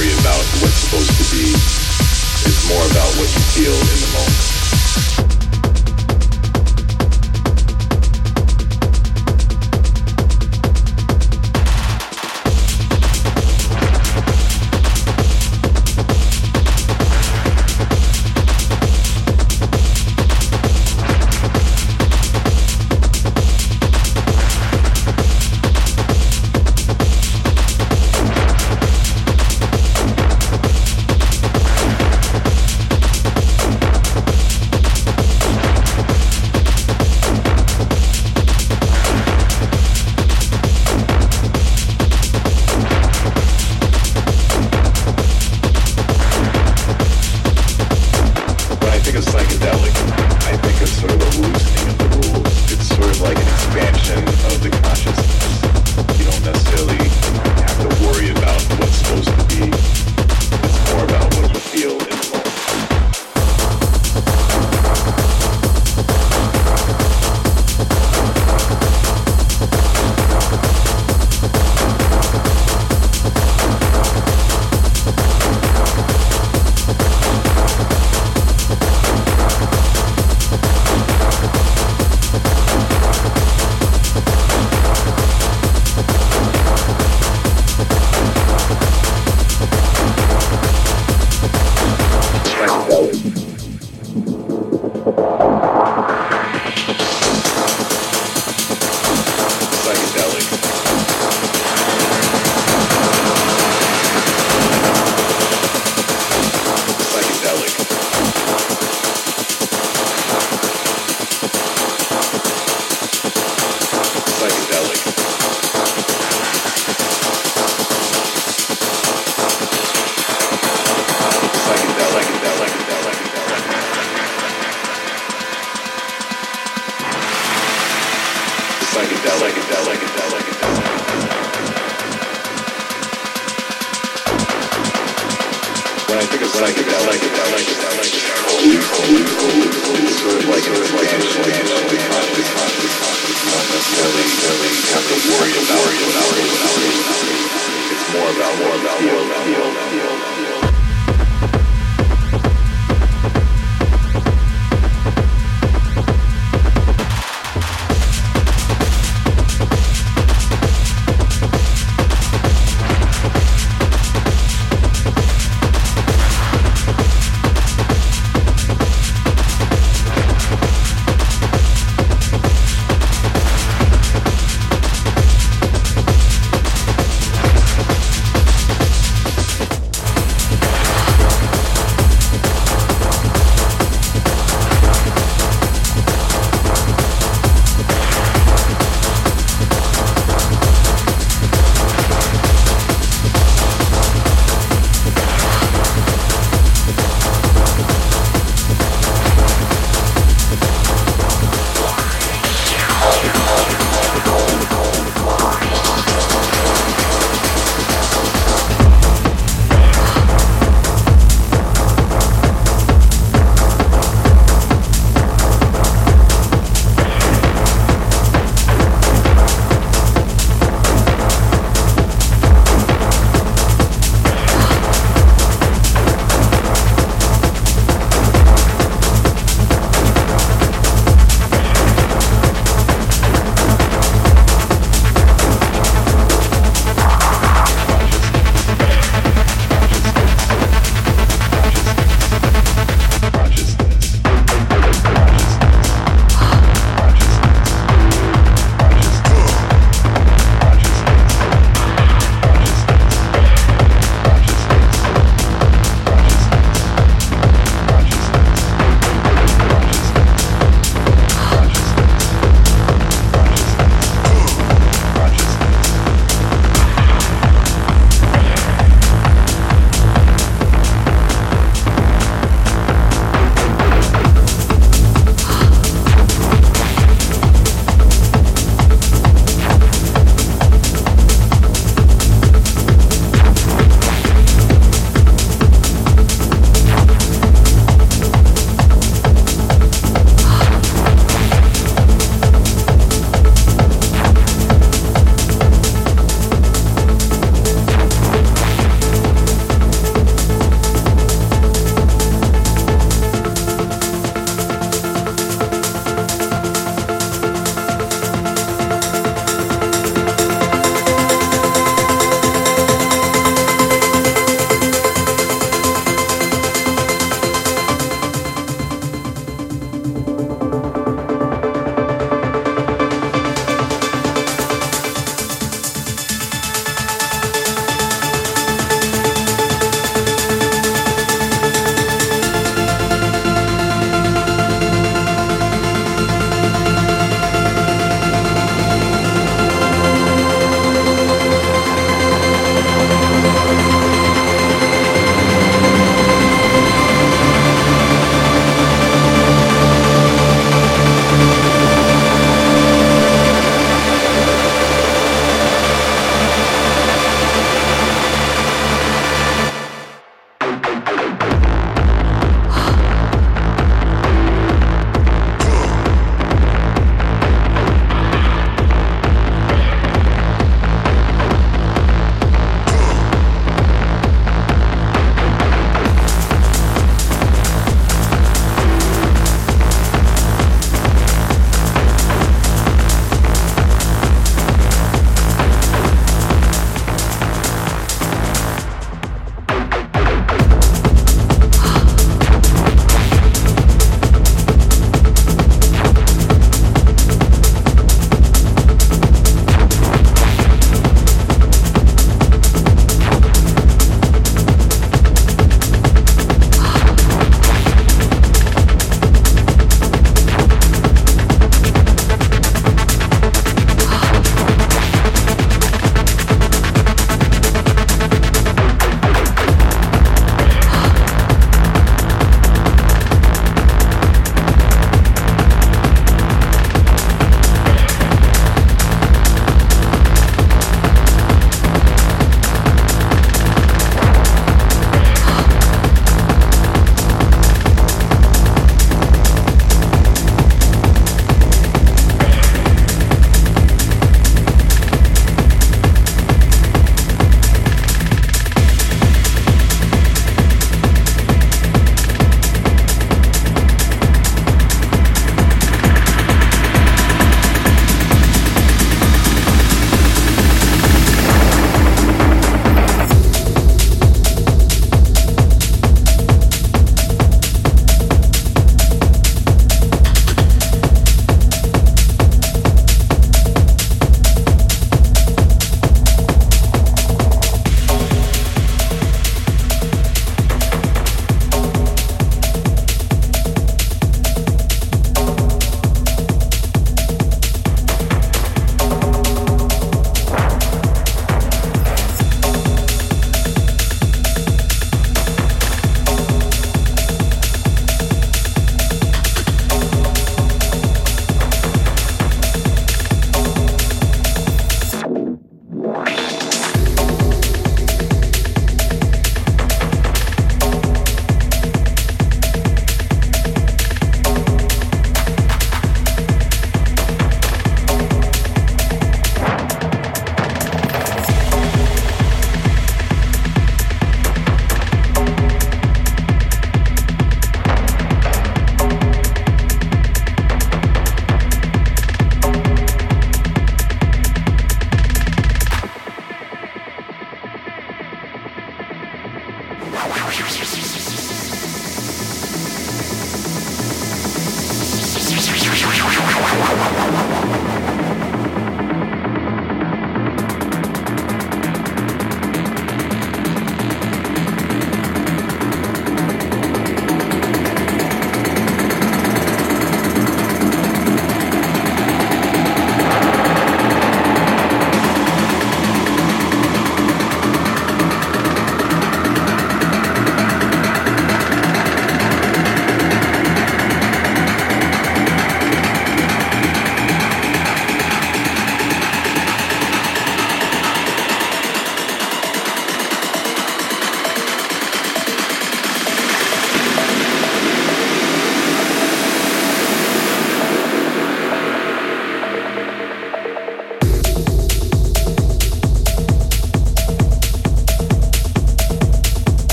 worry about what's supposed to be. It's more about what you feel in the moment.